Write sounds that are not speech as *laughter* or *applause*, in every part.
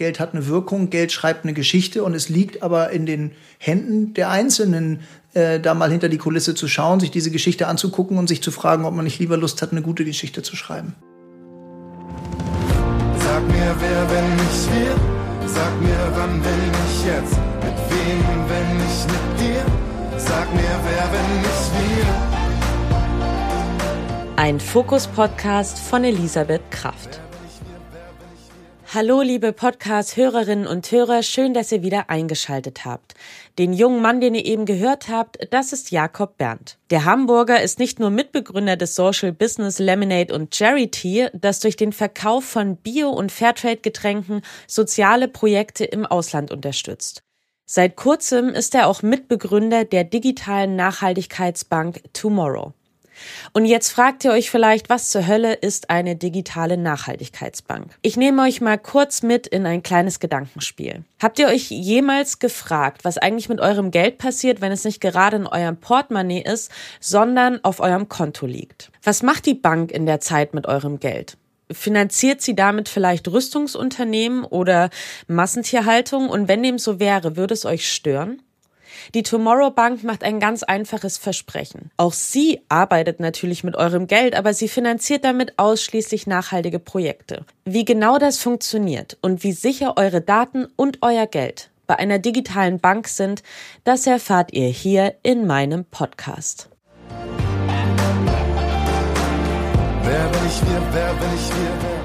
Geld hat eine Wirkung, Geld schreibt eine Geschichte und es liegt aber in den Händen der Einzelnen, äh, da mal hinter die Kulisse zu schauen, sich diese Geschichte anzugucken und sich zu fragen, ob man nicht lieber Lust hat, eine gute Geschichte zu schreiben. Sag mir, wer, wenn nicht wir? Sag mir, wann, wenn nicht jetzt? Mit wem, wenn nicht mit dir? Sag mir, wer, wenn nicht wir? Ein Fokus-Podcast von Elisabeth Kraft. Hallo, liebe Podcast-Hörerinnen und Hörer, schön, dass ihr wieder eingeschaltet habt. Den jungen Mann, den ihr eben gehört habt, das ist Jakob Berndt. Der Hamburger ist nicht nur Mitbegründer des Social Business Lemonade und Charity, das durch den Verkauf von Bio- und Fairtrade-Getränken soziale Projekte im Ausland unterstützt. Seit kurzem ist er auch Mitbegründer der digitalen Nachhaltigkeitsbank Tomorrow. Und jetzt fragt ihr euch vielleicht, was zur Hölle ist eine digitale Nachhaltigkeitsbank? Ich nehme euch mal kurz mit in ein kleines Gedankenspiel. Habt ihr euch jemals gefragt, was eigentlich mit eurem Geld passiert, wenn es nicht gerade in eurem Portemonnaie ist, sondern auf eurem Konto liegt? Was macht die Bank in der Zeit mit eurem Geld? Finanziert sie damit vielleicht Rüstungsunternehmen oder Massentierhaltung? Und wenn dem so wäre, würde es euch stören? Die Tomorrow Bank macht ein ganz einfaches Versprechen. Auch sie arbeitet natürlich mit eurem Geld, aber sie finanziert damit ausschließlich nachhaltige Projekte. Wie genau das funktioniert und wie sicher eure Daten und euer Geld bei einer digitalen Bank sind, das erfahrt ihr hier in meinem Podcast. Wer bin ich wir, wer bin ich wir,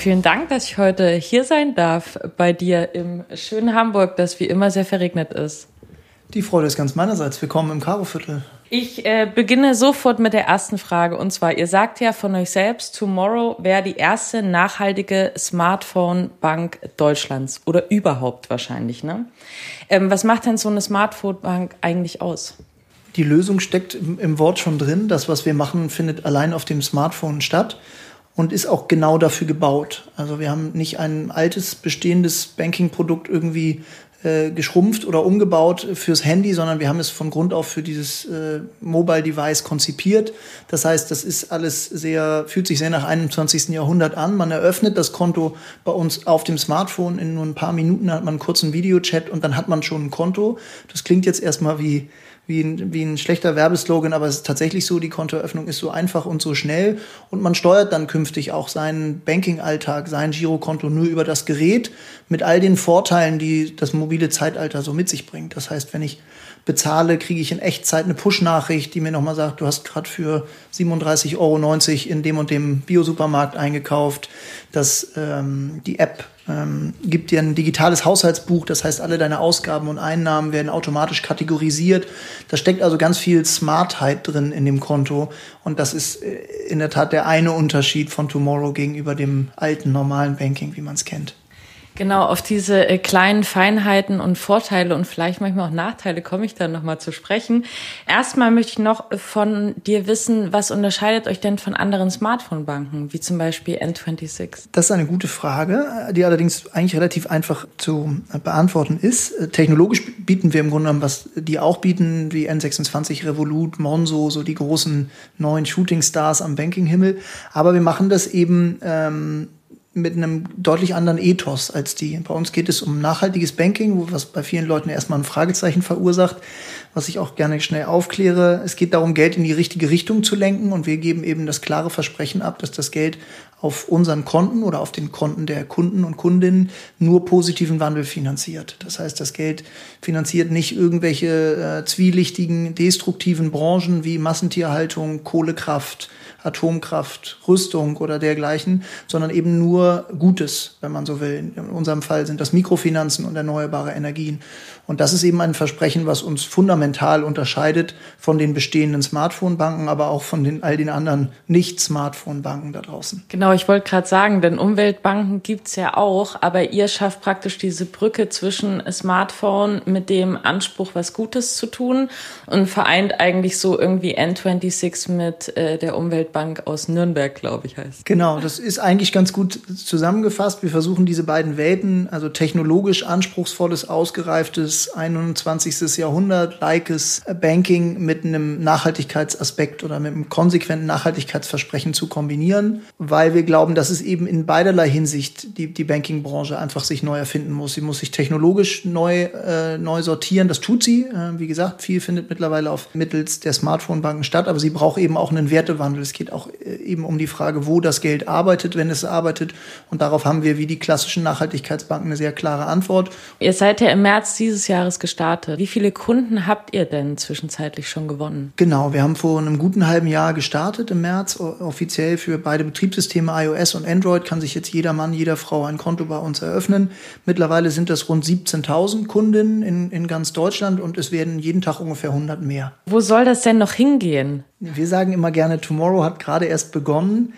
Vielen Dank, dass ich heute hier sein darf bei dir im schönen Hamburg, das wie immer sehr verregnet ist. Die Freude ist ganz meinerseits. Willkommen im Karoviertel. Ich äh, beginne sofort mit der ersten Frage. Und zwar, ihr sagt ja von euch selbst, Tomorrow wäre die erste nachhaltige Smartphone-Bank Deutschlands. Oder überhaupt wahrscheinlich, ne? Ähm, was macht denn so eine Smartphone-Bank eigentlich aus? Die Lösung steckt im Wort schon drin. Das, was wir machen, findet allein auf dem Smartphone statt und ist auch genau dafür gebaut. Also wir haben nicht ein altes, bestehendes Banking-Produkt irgendwie äh, geschrumpft oder umgebaut fürs Handy, sondern wir haben es von Grund auf für dieses äh, Mobile Device konzipiert. Das heißt, das ist alles sehr, fühlt sich sehr nach 21. Jahrhundert an. Man eröffnet das Konto bei uns auf dem Smartphone. In nur ein paar Minuten hat man einen kurzen Videochat und dann hat man schon ein Konto. Das klingt jetzt erstmal wie wie ein, wie ein schlechter Werbeslogan, aber es ist tatsächlich so, die Kontoeröffnung ist so einfach und so schnell und man steuert dann künftig auch seinen Banking-Alltag, sein Girokonto nur über das Gerät mit all den Vorteilen, die das mobile Zeitalter so mit sich bringt. Das heißt, wenn ich bezahle, kriege ich in Echtzeit eine Push-Nachricht, die mir nochmal sagt, du hast gerade für 37,90 Euro in dem und dem Biosupermarkt eingekauft. dass ähm, die App ähm, gibt dir ein digitales Haushaltsbuch, das heißt, alle deine Ausgaben und Einnahmen werden automatisch kategorisiert. Da steckt also ganz viel Smartheit drin in dem Konto. Und das ist äh, in der Tat der eine Unterschied von Tomorrow gegenüber dem alten normalen Banking, wie man es kennt. Genau, auf diese äh, kleinen Feinheiten und Vorteile und vielleicht manchmal auch Nachteile komme ich dann nochmal zu sprechen. Erstmal möchte ich noch von dir wissen, was unterscheidet euch denn von anderen Smartphone-Banken, wie zum Beispiel N26? Das ist eine gute Frage, die allerdings eigentlich relativ einfach zu beantworten ist. Technologisch bieten wir im Grunde genommen, was die auch bieten, wie N26, Revolut, Monzo, so die großen neuen Shooting-Stars am Banking-Himmel. Aber wir machen das eben ähm, mit einem deutlich anderen Ethos als die. Bei uns geht es um nachhaltiges Banking, was bei vielen Leuten erstmal ein Fragezeichen verursacht, was ich auch gerne schnell aufkläre. Es geht darum, Geld in die richtige Richtung zu lenken und wir geben eben das klare Versprechen ab, dass das Geld auf unseren Konten oder auf den Konten der Kunden und Kundinnen nur positiven Wandel finanziert. Das heißt, das Geld finanziert nicht irgendwelche äh, zwielichtigen, destruktiven Branchen wie Massentierhaltung, Kohlekraft, Atomkraft, Rüstung oder dergleichen, sondern eben nur Gutes, wenn man so will. In unserem Fall sind das Mikrofinanzen und erneuerbare Energien. Und das ist eben ein Versprechen, was uns fundamental unterscheidet von den bestehenden Smartphone-Banken, aber auch von den, all den anderen Nicht-Smartphone-Banken da draußen. Genau, ich wollte gerade sagen, denn Umweltbanken gibt's ja auch, aber ihr schafft praktisch diese Brücke zwischen Smartphone mit dem Anspruch, was Gutes zu tun und vereint eigentlich so irgendwie N26 mit äh, der Umweltbank aus Nürnberg, glaube ich, heißt. Genau, das ist eigentlich ganz gut zusammengefasst, wir versuchen diese beiden Welten, also technologisch anspruchsvolles, ausgereiftes 21. Jahrhundert, likes Banking mit einem Nachhaltigkeitsaspekt oder mit einem konsequenten Nachhaltigkeitsversprechen zu kombinieren, weil wir glauben, dass es eben in beiderlei Hinsicht die, die Bankingbranche einfach sich neu erfinden muss. Sie muss sich technologisch neu, äh, neu sortieren. Das tut sie. Äh, wie gesagt, viel findet mittlerweile auf mittels der Smartphone-Banken statt, aber sie braucht eben auch einen Wertewandel. Es geht auch äh, eben um die Frage, wo das Geld arbeitet, wenn es arbeitet. Und darauf haben wir wie die klassischen Nachhaltigkeitsbanken eine sehr klare Antwort. Ihr seid ja im März dieses Jahres gestartet. Wie viele Kunden habt ihr denn zwischenzeitlich schon gewonnen? Genau, wir haben vor einem guten halben Jahr gestartet im März. Offiziell für beide Betriebssysteme iOS und Android kann sich jetzt jeder Mann, jeder Frau ein Konto bei uns eröffnen. Mittlerweile sind das rund 17.000 Kundinnen in, in ganz Deutschland und es werden jeden Tag ungefähr 100 mehr. Wo soll das denn noch hingehen? Wir sagen immer gerne, Tomorrow hat gerade erst begonnen.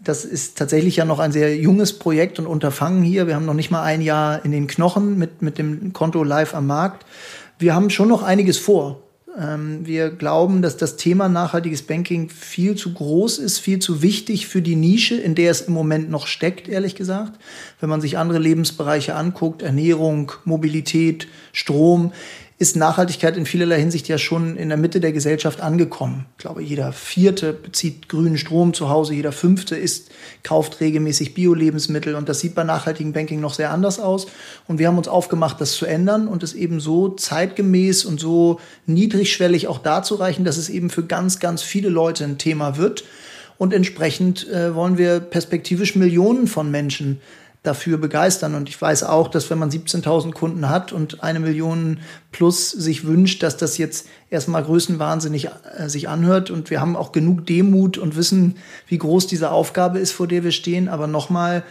Das ist tatsächlich ja noch ein sehr junges Projekt und Unterfangen hier. Wir haben noch nicht mal ein Jahr in den Knochen mit, mit dem Konto live am Markt. Wir haben schon noch einiges vor. Ähm, wir glauben, dass das Thema nachhaltiges Banking viel zu groß ist, viel zu wichtig für die Nische, in der es im Moment noch steckt, ehrlich gesagt. Wenn man sich andere Lebensbereiche anguckt, Ernährung, Mobilität, Strom, ist Nachhaltigkeit in vielerlei Hinsicht ja schon in der Mitte der Gesellschaft angekommen. Ich glaube, jeder Vierte bezieht grünen Strom zu Hause, jeder Fünfte isst, kauft regelmäßig Bio-Lebensmittel und das sieht bei nachhaltigem Banking noch sehr anders aus. Und wir haben uns aufgemacht, das zu ändern und es eben so zeitgemäß und so niedrigschwellig auch darzureichen, dass es eben für ganz, ganz viele Leute ein Thema wird. Und entsprechend äh, wollen wir perspektivisch Millionen von Menschen dafür begeistern. Und ich weiß auch, dass wenn man 17.000 Kunden hat und eine Million plus sich wünscht, dass das jetzt erstmal größenwahnsinnig äh, sich anhört. Und wir haben auch genug Demut und wissen, wie groß diese Aufgabe ist, vor der wir stehen. Aber nochmal,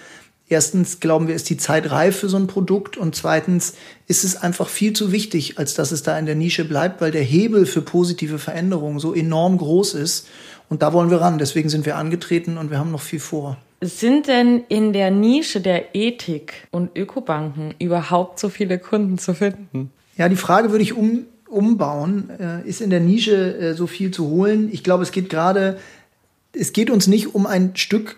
Erstens glauben wir, ist die Zeit reif für so ein Produkt und zweitens ist es einfach viel zu wichtig, als dass es da in der Nische bleibt, weil der Hebel für positive Veränderungen so enorm groß ist und da wollen wir ran. Deswegen sind wir angetreten und wir haben noch viel vor. Sind denn in der Nische der Ethik und Ökobanken überhaupt so viele Kunden zu finden? Ja, die Frage würde ich um, umbauen. Äh, ist in der Nische äh, so viel zu holen? Ich glaube, es geht gerade, es geht uns nicht um ein Stück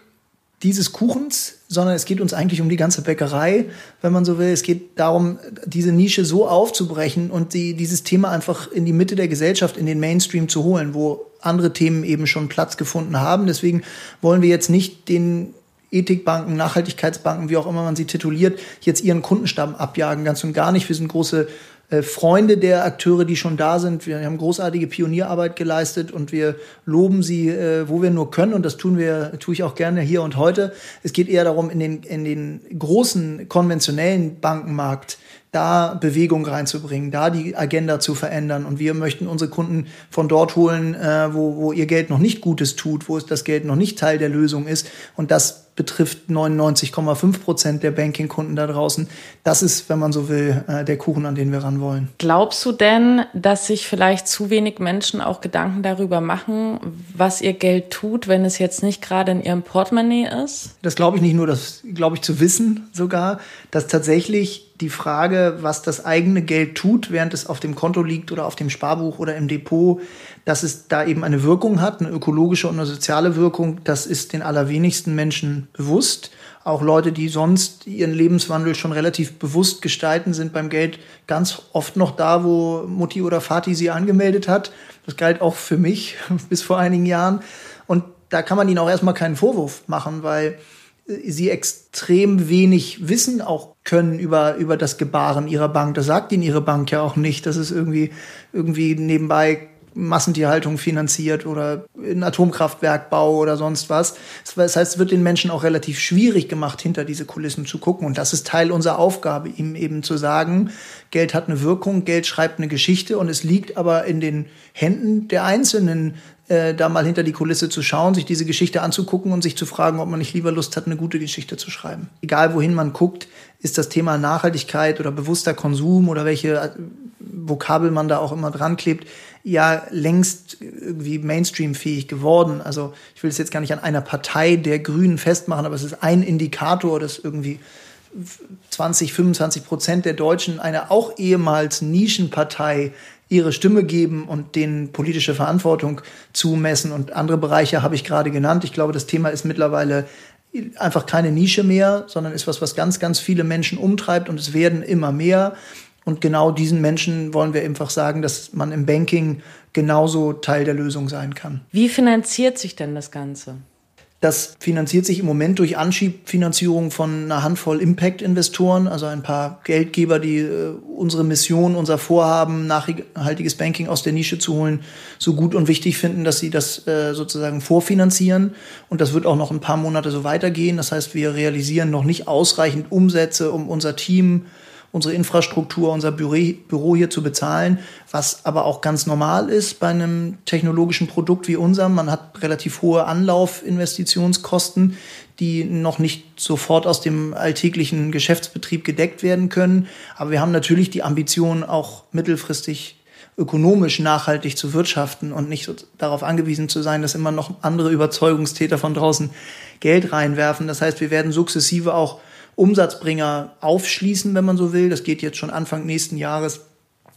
dieses Kuchens, sondern es geht uns eigentlich um die ganze Bäckerei, wenn man so will. Es geht darum, diese Nische so aufzubrechen und die, dieses Thema einfach in die Mitte der Gesellschaft, in den Mainstream zu holen, wo andere Themen eben schon Platz gefunden haben. Deswegen wollen wir jetzt nicht den Ethikbanken, Nachhaltigkeitsbanken, wie auch immer man sie tituliert, jetzt ihren Kundenstamm abjagen, ganz und gar nicht. Wir sind große äh, Freunde der Akteure, die schon da sind. Wir haben großartige Pionierarbeit geleistet und wir loben sie, äh, wo wir nur können. Und das tun wir, tue ich auch gerne hier und heute. Es geht eher darum, in den, in den großen konventionellen Bankenmarkt da Bewegung reinzubringen, da die Agenda zu verändern. Und wir möchten unsere Kunden von dort holen, äh, wo, wo ihr Geld noch nicht Gutes tut, wo das Geld noch nicht Teil der Lösung ist. Und das betrifft 99,5 Prozent der Banking-Kunden da draußen. Das ist, wenn man so will, äh, der Kuchen, an den wir ran wollen. Glaubst du denn, dass sich vielleicht zu wenig Menschen auch Gedanken darüber machen, was ihr Geld tut, wenn es jetzt nicht gerade in ihrem Portemonnaie ist? Das glaube ich nicht nur, das glaube ich zu wissen sogar, dass tatsächlich die Frage, was das eigene Geld tut, während es auf dem Konto liegt oder auf dem Sparbuch oder im Depot, dass es da eben eine Wirkung hat, eine ökologische und eine soziale Wirkung, das ist den allerwenigsten Menschen bewusst. Auch Leute, die sonst ihren Lebenswandel schon relativ bewusst gestalten, sind beim Geld ganz oft noch da, wo Mutti oder Vati sie angemeldet hat. Das galt auch für mich *laughs* bis vor einigen Jahren. Und da kann man ihnen auch erstmal keinen Vorwurf machen, weil sie extrem wenig wissen auch können über, über das Gebaren ihrer Bank. Das sagt ihnen ihre Bank ja auch nicht. Das ist irgendwie, irgendwie nebenbei Massentierhaltung finanziert oder ein Atomkraftwerkbau oder sonst was. Das heißt, es wird den Menschen auch relativ schwierig gemacht, hinter diese Kulissen zu gucken. Und das ist Teil unserer Aufgabe, ihm eben zu sagen, Geld hat eine Wirkung, Geld schreibt eine Geschichte und es liegt aber in den Händen der Einzelnen, äh, da mal hinter die Kulisse zu schauen, sich diese Geschichte anzugucken und sich zu fragen, ob man nicht lieber Lust hat, eine gute Geschichte zu schreiben. Egal wohin man guckt, ist das Thema Nachhaltigkeit oder bewusster Konsum oder welche Vokabel man da auch immer dran klebt, ja längst irgendwie Mainstream-fähig geworden. Also ich will es jetzt gar nicht an einer Partei der Grünen festmachen, aber es ist ein Indikator, dass irgendwie 20, 25 Prozent der Deutschen einer auch ehemals Nischenpartei ihre Stimme geben und denen politische Verantwortung zumessen. Und andere Bereiche habe ich gerade genannt. Ich glaube, das Thema ist mittlerweile einfach keine Nische mehr, sondern ist was, was ganz, ganz viele Menschen umtreibt und es werden immer mehr. Und genau diesen Menschen wollen wir einfach sagen, dass man im Banking genauso Teil der Lösung sein kann. Wie finanziert sich denn das Ganze? Das finanziert sich im Moment durch Anschiebfinanzierung von einer Handvoll Impact-Investoren, also ein paar Geldgeber, die äh, unsere Mission, unser Vorhaben, nachhaltiges Banking aus der Nische zu holen, so gut und wichtig finden, dass sie das äh, sozusagen vorfinanzieren. Und das wird auch noch ein paar Monate so weitergehen. Das heißt, wir realisieren noch nicht ausreichend Umsätze, um unser Team unsere Infrastruktur, unser Büro hier zu bezahlen, was aber auch ganz normal ist bei einem technologischen Produkt wie unserem. Man hat relativ hohe Anlaufinvestitionskosten, die noch nicht sofort aus dem alltäglichen Geschäftsbetrieb gedeckt werden können. Aber wir haben natürlich die Ambition, auch mittelfristig ökonomisch nachhaltig zu wirtschaften und nicht so darauf angewiesen zu sein, dass immer noch andere Überzeugungstäter von draußen Geld reinwerfen. Das heißt, wir werden sukzessive auch Umsatzbringer aufschließen, wenn man so will. Das geht jetzt schon Anfang nächsten Jahres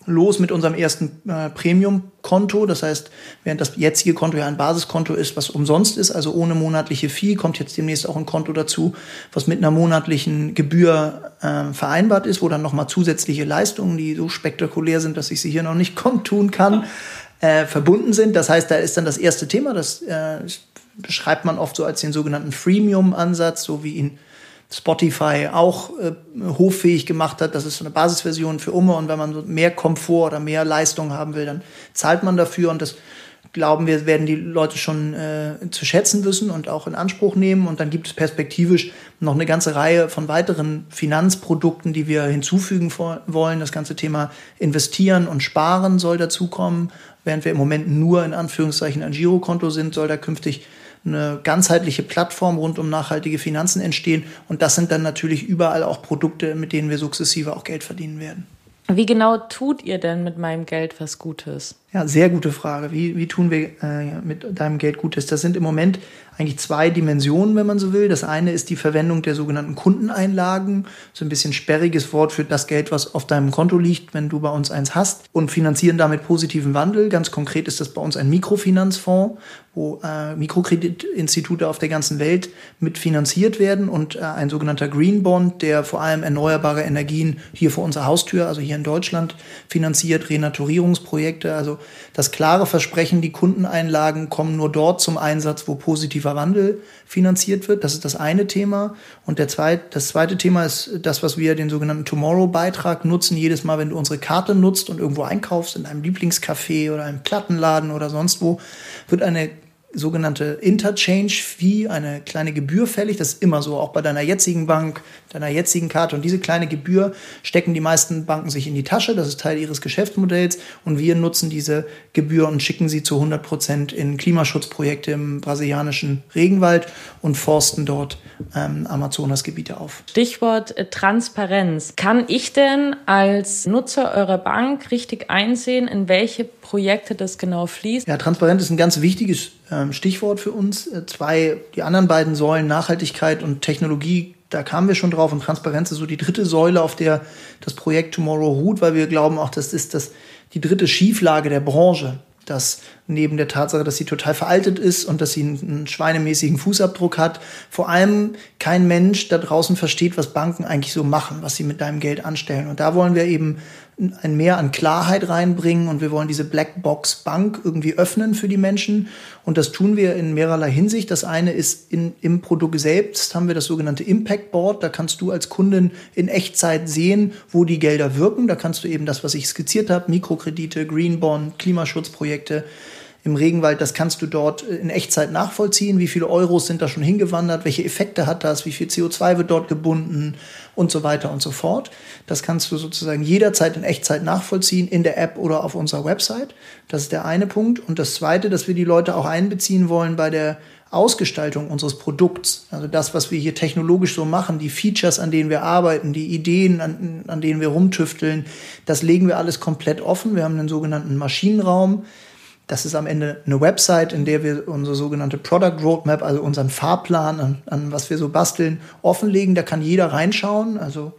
los mit unserem ersten äh, Premium-Konto. Das heißt, während das jetzige Konto ja ein Basiskonto ist, was umsonst ist, also ohne monatliche Fee, kommt jetzt demnächst auch ein Konto dazu, was mit einer monatlichen Gebühr äh, vereinbart ist, wo dann nochmal zusätzliche Leistungen, die so spektakulär sind, dass ich sie hier noch nicht *laughs* tun kann, äh, verbunden sind. Das heißt, da ist dann das erste Thema, das äh, beschreibt man oft so als den sogenannten Freemium-Ansatz, so wie ihn Spotify auch äh, hoffähig gemacht hat. Das ist so eine Basisversion für Umme und wenn man mehr Komfort oder mehr Leistung haben will, dann zahlt man dafür und das glauben wir, werden die Leute schon äh, zu schätzen wissen und auch in Anspruch nehmen. Und dann gibt es perspektivisch noch eine ganze Reihe von weiteren Finanzprodukten, die wir hinzufügen wollen. Das ganze Thema Investieren und Sparen soll dazukommen. Während wir im Moment nur in Anführungszeichen ein Girokonto sind, soll da künftig eine ganzheitliche Plattform rund um nachhaltige Finanzen entstehen. Und das sind dann natürlich überall auch Produkte, mit denen wir sukzessive auch Geld verdienen werden. Wie genau tut ihr denn mit meinem Geld was Gutes? Ja, sehr gute Frage. Wie, wie tun wir äh, mit deinem Geld Gutes? Das sind im Moment eigentlich zwei Dimensionen, wenn man so will. Das eine ist die Verwendung der sogenannten Kundeneinlagen. So ein bisschen sperriges Wort für das Geld, was auf deinem Konto liegt, wenn du bei uns eins hast und finanzieren damit positiven Wandel. Ganz konkret ist das bei uns ein Mikrofinanzfonds, wo äh, Mikrokreditinstitute auf der ganzen Welt mitfinanziert werden und äh, ein sogenannter Green Bond, der vor allem erneuerbare Energien hier vor unserer Haustür, also hier in Deutschland, finanziert, Renaturierungsprojekte, also das klare Versprechen, die Kundeneinlagen kommen nur dort zum Einsatz, wo positiver Wandel finanziert wird. Das ist das eine Thema. Und der zweite, das zweite Thema ist das, was wir den sogenannten Tomorrow-Beitrag nutzen. Jedes Mal, wenn du unsere Karte nutzt und irgendwo einkaufst, in einem Lieblingscafé oder einem Plattenladen oder sonst wo, wird eine sogenannte Interchange-Fee, eine kleine Gebühr fällig. Das ist immer so, auch bei deiner jetzigen Bank, deiner jetzigen Karte. Und diese kleine Gebühr stecken die meisten Banken sich in die Tasche. Das ist Teil ihres Geschäftsmodells. Und wir nutzen diese Gebühr und schicken sie zu 100 Prozent in Klimaschutzprojekte im brasilianischen Regenwald und forsten dort ähm, Amazonasgebiete auf. Stichwort äh, Transparenz. Kann ich denn als Nutzer eurer Bank richtig einsehen, in welche Projekte das genau fließt? Ja, Transparenz ist ein ganz wichtiges ähm, Stichwort für uns. Äh, zwei, die anderen beiden Säulen, Nachhaltigkeit und Technologie, da kamen wir schon drauf und Transparenz ist so die dritte Säule, auf der das Projekt Tomorrow ruht, weil wir glauben auch, das ist das, die dritte Schieflage der Branche dass neben der Tatsache, dass sie total veraltet ist und dass sie einen, schweinemäßigen Fußabdruck hat, vor allem kein Mensch da draußen versteht, was Banken eigentlich so machen, was sie mit deinem Geld anstellen. Und da wollen wir eben ein Mehr an Klarheit reinbringen und wir wollen diese Blackbox Bank irgendwie öffnen für die Menschen. Und das tun wir in mehrerlei Hinsicht. Das eine ist in, im Produkt selbst haben wir das sogenannte Impact Board. Da kannst du als Kundin in Echtzeit sehen, wo die Gelder wirken. Da kannst du eben das, was ich skizziert habe, Mikrokredite, Green Bond, Klimaschutzprojekte, im Regenwald, das kannst du dort in Echtzeit nachvollziehen. Wie viele Euros sind da schon hingewandert? Welche Effekte hat das? Wie viel CO2 wird dort gebunden? Und so weiter und so fort. Das kannst du sozusagen jederzeit in Echtzeit nachvollziehen, in der App oder auf unserer Website. Das ist der eine Punkt. Und das zweite, dass wir die Leute auch einbeziehen wollen bei der Ausgestaltung unseres Produkts, also das, was wir hier technologisch so machen, die Features, an denen wir arbeiten, die Ideen, an, an denen wir rumtüfteln, das legen wir alles komplett offen. Wir haben einen sogenannten Maschinenraum, das ist am Ende eine Website, in der wir unsere sogenannte Product Roadmap, also unseren Fahrplan, an, an was wir so basteln, offenlegen. Da kann jeder reinschauen. Also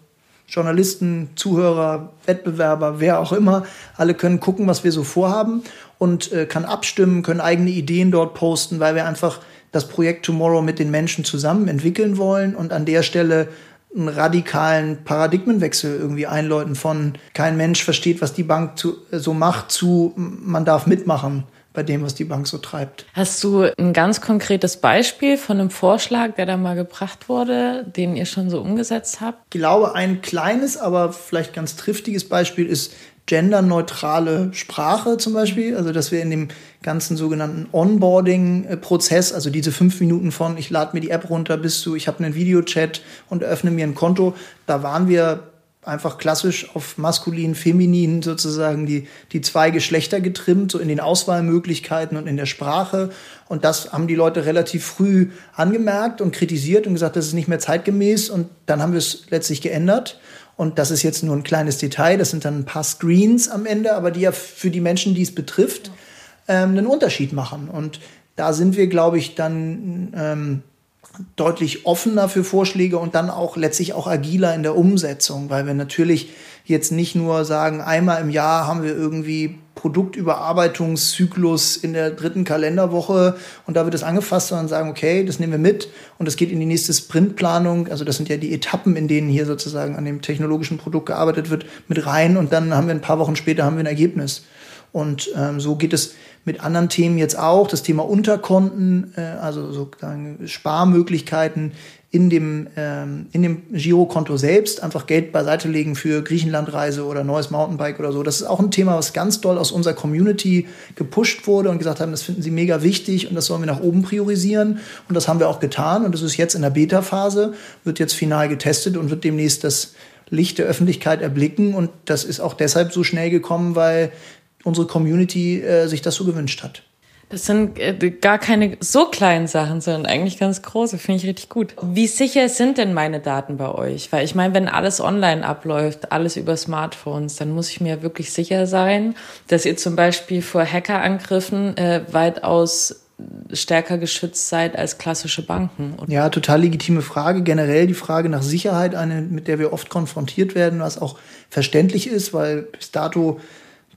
Journalisten, Zuhörer, Wettbewerber, wer auch immer, alle können gucken, was wir so vorhaben und äh, kann abstimmen, können eigene Ideen dort posten, weil wir einfach das Projekt Tomorrow mit den Menschen zusammen entwickeln wollen und an der Stelle einen radikalen Paradigmenwechsel irgendwie einläuten von kein Mensch versteht, was die Bank zu, so macht, zu man darf mitmachen bei dem, was die Bank so treibt. Hast du ein ganz konkretes Beispiel von einem Vorschlag, der da mal gebracht wurde, den ihr schon so umgesetzt habt? Ich glaube, ein kleines, aber vielleicht ganz triftiges Beispiel ist genderneutrale Sprache zum Beispiel. Also, dass wir in dem ganzen sogenannten Onboarding-Prozess, also diese fünf Minuten von ich lade mir die App runter bis zu ich habe einen Videochat und öffne mir ein Konto, da waren wir einfach klassisch auf maskulin, feminin sozusagen die, die zwei Geschlechter getrimmt, so in den Auswahlmöglichkeiten und in der Sprache. Und das haben die Leute relativ früh angemerkt und kritisiert und gesagt, das ist nicht mehr zeitgemäß. Und dann haben wir es letztlich geändert. Und das ist jetzt nur ein kleines Detail, das sind dann ein paar Screens am Ende, aber die ja für die Menschen, die es betrifft, ähm, einen Unterschied machen. Und da sind wir, glaube ich, dann ähm, deutlich offener für Vorschläge und dann auch letztlich auch agiler in der Umsetzung, weil wir natürlich jetzt nicht nur sagen, einmal im Jahr haben wir irgendwie Produktüberarbeitungszyklus in der dritten Kalenderwoche und da wird es angefasst, sondern sagen, okay, das nehmen wir mit und es geht in die nächste Sprintplanung. Also das sind ja die Etappen, in denen hier sozusagen an dem technologischen Produkt gearbeitet wird, mit rein und dann haben wir ein paar Wochen später haben wir ein Ergebnis. Und ähm, so geht es mit anderen Themen jetzt auch. Das Thema Unterkonten, äh, also sozusagen Sparmöglichkeiten in dem, ähm, in dem Girokonto selbst, einfach Geld beiseite legen für Griechenlandreise oder neues Mountainbike oder so. Das ist auch ein Thema, was ganz doll aus unserer Community gepusht wurde und gesagt haben, das finden sie mega wichtig und das sollen wir nach oben priorisieren. Und das haben wir auch getan. Und das ist jetzt in der Beta-Phase, wird jetzt final getestet und wird demnächst das Licht der Öffentlichkeit erblicken. Und das ist auch deshalb so schnell gekommen, weil unsere Community äh, sich das so gewünscht hat. Das sind äh, gar keine so kleinen Sachen, sondern eigentlich ganz große. Finde ich richtig gut. Wie sicher sind denn meine Daten bei euch? Weil ich meine, wenn alles online abläuft, alles über Smartphones, dann muss ich mir wirklich sicher sein, dass ihr zum Beispiel vor Hackerangriffen äh, weitaus stärker geschützt seid als klassische Banken. Ja, total legitime Frage. Generell die Frage nach Sicherheit, eine, mit der wir oft konfrontiert werden, was auch verständlich ist, weil bis dato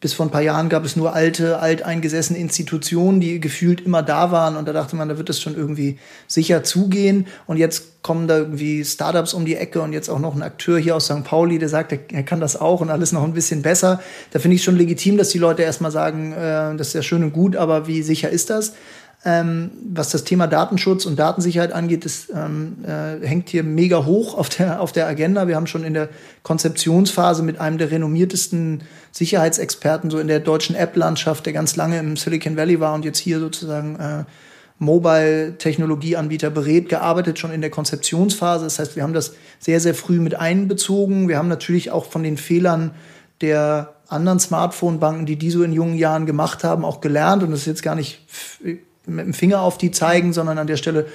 bis vor ein paar Jahren gab es nur alte, alteingesessene Institutionen, die gefühlt immer da waren. Und da dachte man, da wird es schon irgendwie sicher zugehen. Und jetzt kommen da irgendwie Startups um die Ecke und jetzt auch noch ein Akteur hier aus St. Pauli, der sagt, er kann das auch und alles noch ein bisschen besser. Da finde ich schon legitim, dass die Leute erstmal sagen, äh, das ist ja schön und gut, aber wie sicher ist das? Ähm, was das Thema Datenschutz und Datensicherheit angeht, das ähm, äh, hängt hier mega hoch auf der, auf der Agenda. Wir haben schon in der Konzeptionsphase mit einem der renommiertesten Sicherheitsexperten so in der deutschen App-Landschaft, der ganz lange im Silicon Valley war und jetzt hier sozusagen äh, Mobile-Technologieanbieter berät, gearbeitet schon in der Konzeptionsphase. Das heißt, wir haben das sehr, sehr früh mit einbezogen. Wir haben natürlich auch von den Fehlern der anderen Smartphone-Banken, die die so in jungen Jahren gemacht haben, auch gelernt. Und das ist jetzt gar nicht mit dem Finger auf die zeigen, sondern an der Stelle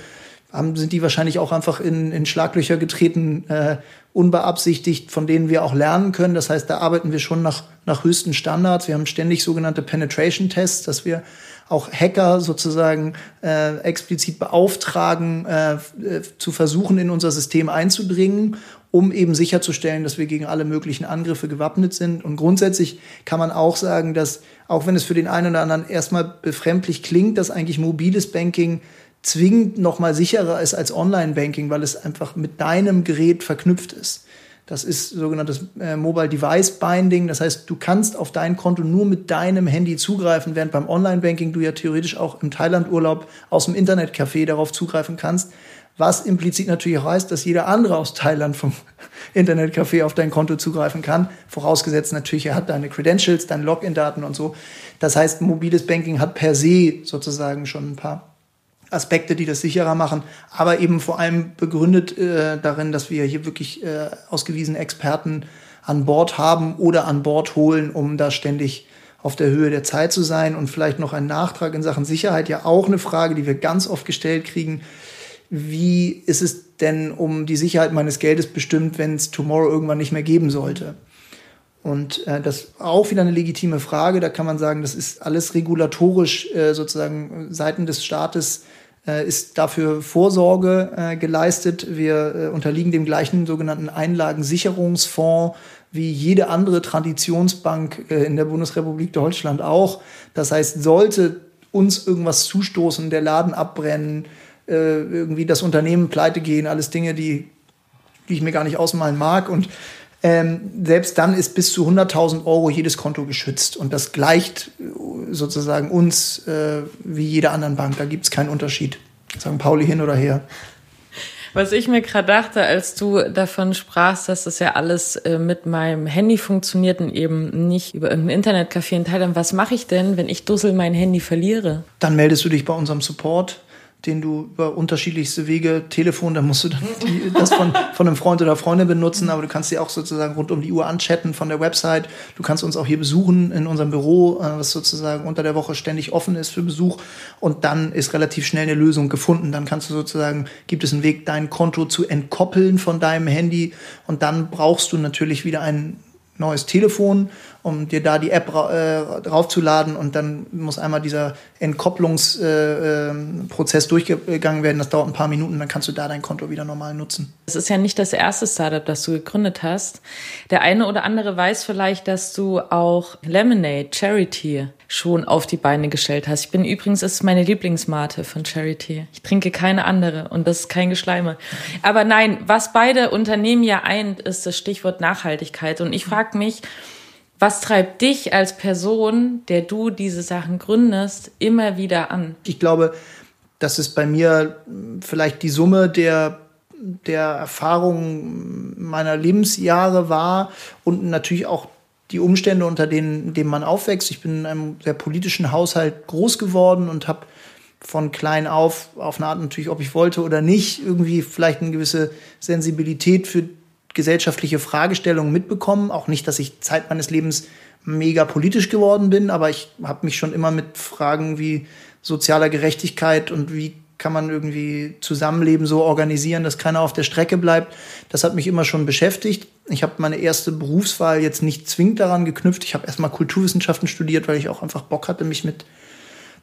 haben, sind die wahrscheinlich auch einfach in, in Schlaglöcher getreten, äh, unbeabsichtigt, von denen wir auch lernen können. Das heißt, da arbeiten wir schon nach, nach höchsten Standards. Wir haben ständig sogenannte Penetration-Tests, dass wir auch Hacker sozusagen äh, explizit beauftragen, äh, äh, zu versuchen, in unser System einzudringen, um eben sicherzustellen, dass wir gegen alle möglichen Angriffe gewappnet sind. Und grundsätzlich kann man auch sagen, dass auch wenn es für den einen oder anderen erstmal befremdlich klingt, dass eigentlich mobiles Banking zwingend noch mal sicherer ist als Online-Banking, weil es einfach mit deinem Gerät verknüpft ist. Das ist sogenanntes äh, Mobile Device Binding. Das heißt, du kannst auf dein Konto nur mit deinem Handy zugreifen, während beim Online-Banking du ja theoretisch auch im Thailand-Urlaub aus dem Internetcafé darauf zugreifen kannst. Was implizit natürlich auch heißt, dass jeder andere aus Thailand vom *laughs* Internetcafé auf dein Konto zugreifen kann. Vorausgesetzt natürlich, er hat deine Credentials, deine Login-Daten und so. Das heißt, mobiles Banking hat per se sozusagen schon ein paar Aspekte, die das sicherer machen, aber eben vor allem begründet äh, darin, dass wir hier wirklich äh, ausgewiesene Experten an Bord haben oder an Bord holen, um da ständig auf der Höhe der Zeit zu sein. Und vielleicht noch ein Nachtrag in Sachen Sicherheit, ja auch eine Frage, die wir ganz oft gestellt kriegen. Wie ist es denn um die Sicherheit meines Geldes bestimmt, wenn es Tomorrow irgendwann nicht mehr geben sollte? Und äh, das ist auch wieder eine legitime Frage. Da kann man sagen, das ist alles regulatorisch äh, sozusagen Seiten des Staates ist dafür Vorsorge äh, geleistet. Wir äh, unterliegen dem gleichen sogenannten Einlagensicherungsfonds wie jede andere Traditionsbank äh, in der Bundesrepublik Deutschland auch. Das heißt, sollte uns irgendwas zustoßen, der Laden abbrennen, äh, irgendwie das Unternehmen pleite gehen, alles Dinge, die, die ich mir gar nicht ausmalen mag. Und ähm, selbst dann ist bis zu 100.000 Euro jedes Konto geschützt. Und das gleicht äh, sozusagen uns äh, wie jeder anderen Bank. Da gibt es keinen Unterschied. Sagen Pauli hin oder her. Was ich mir gerade dachte, als du davon sprachst, dass das ja alles äh, mit meinem Handy funktioniert und eben nicht über irgendein Internetcafé in Thailand, was mache ich denn, wenn ich Dussel mein Handy verliere? Dann meldest du dich bei unserem Support den du über unterschiedlichste Wege, Telefon, da musst du dann die, das von, von einem Freund oder Freundin benutzen, aber du kannst sie auch sozusagen rund um die Uhr anchatten von der Website. Du kannst uns auch hier besuchen in unserem Büro, äh, was sozusagen unter der Woche ständig offen ist für Besuch. Und dann ist relativ schnell eine Lösung gefunden. Dann kannst du sozusagen, gibt es einen Weg, dein Konto zu entkoppeln von deinem Handy. Und dann brauchst du natürlich wieder einen neues Telefon, um dir da die App äh, draufzuladen und dann muss einmal dieser Entkopplungsprozess äh, äh, durchgegangen werden. Das dauert ein paar Minuten, dann kannst du da dein Konto wieder normal nutzen. Das ist ja nicht das erste Startup, das du gegründet hast. Der eine oder andere weiß vielleicht, dass du auch Lemonade Charity schon auf die Beine gestellt hast. Ich bin übrigens, ist meine Lieblingsmate von Charity. Ich trinke keine andere und das ist kein Geschleime. Aber nein, was beide Unternehmen ja eint, ist das Stichwort Nachhaltigkeit. Und ich frage mich, was treibt dich als Person, der du diese Sachen gründest, immer wieder an? Ich glaube, dass es bei mir vielleicht die Summe der der Erfahrungen meiner Lebensjahre war und natürlich auch die Umstände, unter denen, denen man aufwächst. Ich bin in einem sehr politischen Haushalt groß geworden und habe von klein auf, auf eine Art natürlich, ob ich wollte oder nicht, irgendwie vielleicht eine gewisse Sensibilität für gesellschaftliche Fragestellungen mitbekommen. Auch nicht, dass ich Zeit meines Lebens mega politisch geworden bin, aber ich habe mich schon immer mit Fragen wie sozialer Gerechtigkeit und wie kann man irgendwie Zusammenleben so organisieren, dass keiner auf der Strecke bleibt. Das hat mich immer schon beschäftigt. Ich habe meine erste Berufswahl jetzt nicht zwingend daran geknüpft. Ich habe erstmal Kulturwissenschaften studiert, weil ich auch einfach Bock hatte, mich mit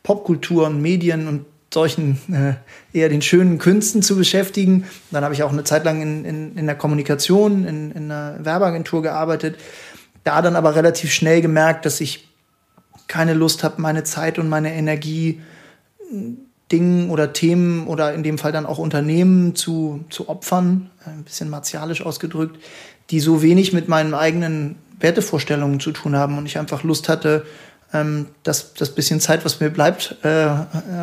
Popkultur und Medien und solchen äh, eher den schönen Künsten zu beschäftigen. Dann habe ich auch eine Zeit lang in, in, in der Kommunikation, in, in einer Werbeagentur gearbeitet. Da dann aber relativ schnell gemerkt, dass ich keine Lust habe, meine Zeit und meine Energie Dingen oder Themen oder in dem Fall dann auch Unternehmen zu, zu opfern, äh, ein bisschen martialisch ausgedrückt, die so wenig mit meinen eigenen Wertevorstellungen zu tun haben und ich einfach Lust hatte, ähm, das, das bisschen Zeit, was mir bleibt, äh,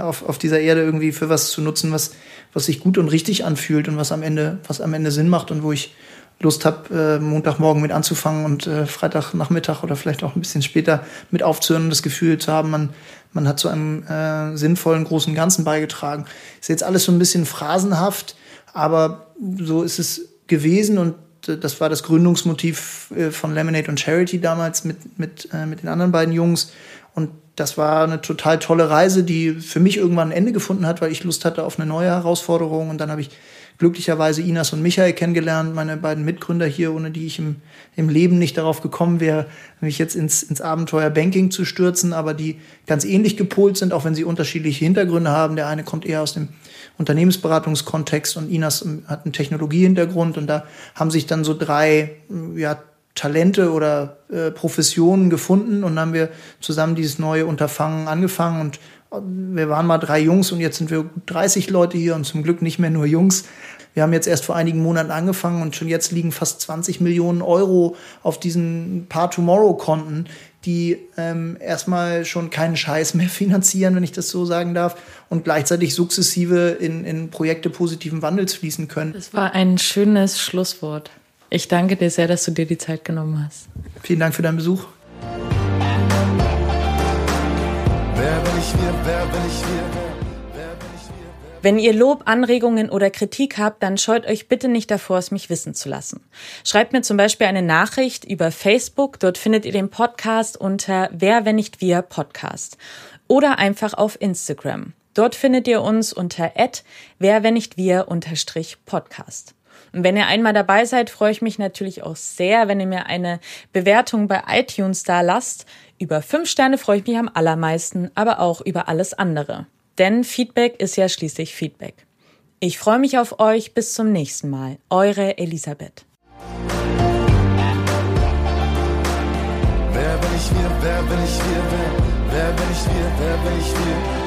auf, auf dieser Erde irgendwie für was zu nutzen, was, was sich gut und richtig anfühlt und was am Ende, was am Ende Sinn macht und wo ich Lust habe, äh, Montagmorgen mit anzufangen und äh, Freitagnachmittag oder vielleicht auch ein bisschen später mit aufzuhören und das Gefühl zu haben, man, man hat zu einem äh, sinnvollen großen Ganzen beigetragen. Ist jetzt alles so ein bisschen phrasenhaft, aber so ist es gewesen und äh, das war das Gründungsmotiv äh, von Lemonade und Charity damals mit, mit, äh, mit den anderen beiden Jungs. Und das war eine total tolle Reise, die für mich irgendwann ein Ende gefunden hat, weil ich Lust hatte auf eine neue Herausforderung. Und dann habe ich glücklicherweise Inas und Michael kennengelernt, meine beiden Mitgründer hier, ohne die ich im, im Leben nicht darauf gekommen wäre, mich jetzt ins, ins Abenteuer Banking zu stürzen, aber die ganz ähnlich gepolt sind, auch wenn sie unterschiedliche Hintergründe haben. Der eine kommt eher aus dem Unternehmensberatungskontext und Inas hat einen Technologiehintergrund und da haben sich dann so drei ja, Talente oder äh, Professionen gefunden und haben wir zusammen dieses neue Unterfangen angefangen und wir waren mal drei Jungs und jetzt sind wir 30 Leute hier und zum Glück nicht mehr nur Jungs. Wir haben jetzt erst vor einigen Monaten angefangen und schon jetzt liegen fast 20 Millionen Euro auf diesen paar Tomorrow-Konten, die ähm, erstmal schon keinen Scheiß mehr *laughs* finanzieren, wenn ich das so sagen darf, und gleichzeitig sukzessive in, in Projekte positiven Wandels fließen können. Das war ein schönes Schlusswort. Ich danke dir sehr, dass du dir die Zeit genommen hast. Vielen Dank für deinen Besuch. Wenn ihr Lob, Anregungen oder Kritik habt, dann scheut euch bitte nicht davor, es mich wissen zu lassen. Schreibt mir zum Beispiel eine Nachricht über Facebook. Dort findet ihr den Podcast unter Wer, wenn nicht wir Podcast. Oder einfach auf Instagram. Dort findet ihr uns unter wer, Und wenn ihr einmal dabei seid, freue ich mich natürlich auch sehr, wenn ihr mir eine Bewertung bei iTunes da lasst. Über fünf Sterne freue ich mich am allermeisten, aber auch über alles andere. Denn Feedback ist ja schließlich Feedback. Ich freue mich auf euch. Bis zum nächsten Mal. Eure Elisabeth. Wer bin ich wir? Wer bin ich wir? Wer bin ich wir? Wer bin ich wir?